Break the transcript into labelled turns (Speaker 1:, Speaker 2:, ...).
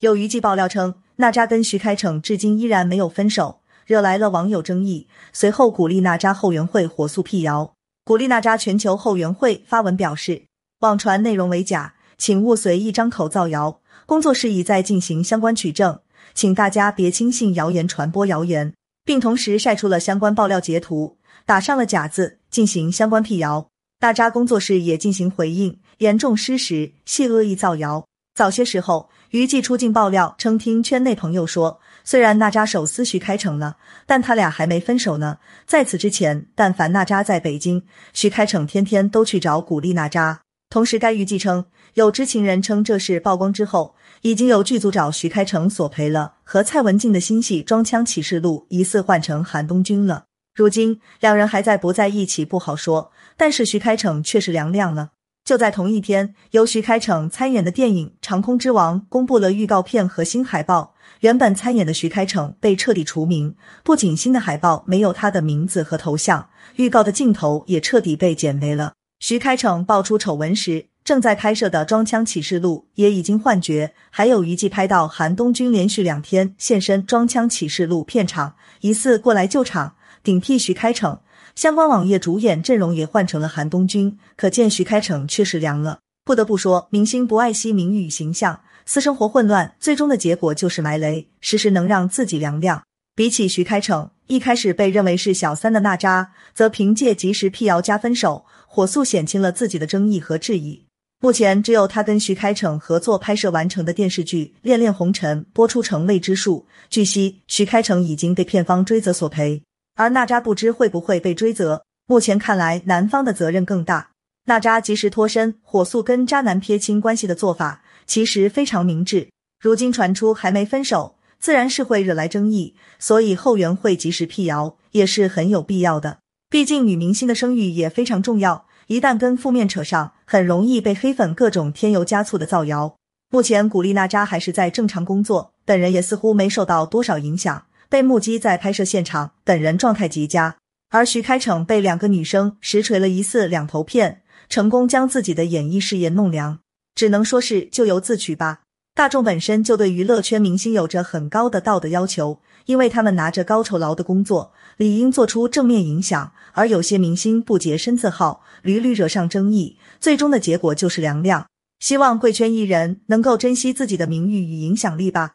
Speaker 1: 有娱记爆料称，娜扎跟徐开骋至今依然没有分手，惹来了网友争议。随后，古力娜扎后援会火速辟谣。古力娜扎全球后援会发文表示，网传内容为假，请勿随意张口造谣。工作室已在进行相关取证，请大家别轻信谣言，传播谣言，并同时晒出了相关爆料截图，打上了假字，进行相关辟谣。大扎工作室也进行回应，严重失实，系恶意造谣。早些时候，娱记出镜爆料称，听圈内朋友说，虽然娜扎手撕徐开骋了，但他俩还没分手呢。在此之前，但凡娜扎在北京，徐开骋天天都去找古力娜扎。同时，该娱记称，有知情人称，这事曝光之后，已经有剧组找徐开骋索赔了。和蔡文静的新戏《装腔启示录》疑似换成韩东君了。如今两人还在不在一起不好说，但是徐开骋却是凉凉了。就在同一天，由徐开骋参演的电影《长空之王》公布了预告片和新海报。原本参演的徐开骋被彻底除名，不仅新的海报没有他的名字和头像，预告的镜头也彻底被剪没了。徐开骋爆出丑闻时，正在拍摄的《装腔启示录》也已经换角，还有一季拍到韩东君连续两天现身《装腔启示录》片场，疑似过来救场，顶替徐开骋。相关网页主演阵容也换成了韩东君，可见徐开骋确实凉了。不得不说，明星不爱惜名誉与形象，私生活混乱，最终的结果就是埋雷，时时能让自己凉凉。比起徐开骋，一开始被认为是小三的娜扎，则凭借及时辟谣加分手，火速减轻了自己的争议和质疑。目前，只有他跟徐开骋合作拍摄完成的电视剧《恋恋红尘》播出成未知数。据悉，徐开骋已经被片方追责索赔，而娜扎不知会不会被追责。目前看来，男方的责任更大。娜扎及时脱身，火速跟渣男撇清关系的做法，其实非常明智。如今传出还没分手。自然是会惹来争议，所以后援会及时辟谣也是很有必要的。毕竟女明星的声誉也非常重要，一旦跟负面扯上，很容易被黑粉各种添油加醋的造谣。目前古力娜扎还是在正常工作，本人也似乎没受到多少影响，被目击在拍摄现场，本人状态极佳。而徐开骋被两个女生实锤了疑似两头骗，成功将自己的演艺事业弄凉，只能说是咎由自取吧。大众本身就对娱乐圈明星有着很高的道德要求，因为他们拿着高酬劳的工作，理应做出正面影响。而有些明星不洁身自好，屡屡惹上争议，最终的结果就是凉凉。希望贵圈艺人能够珍惜自己的名誉与影响力吧。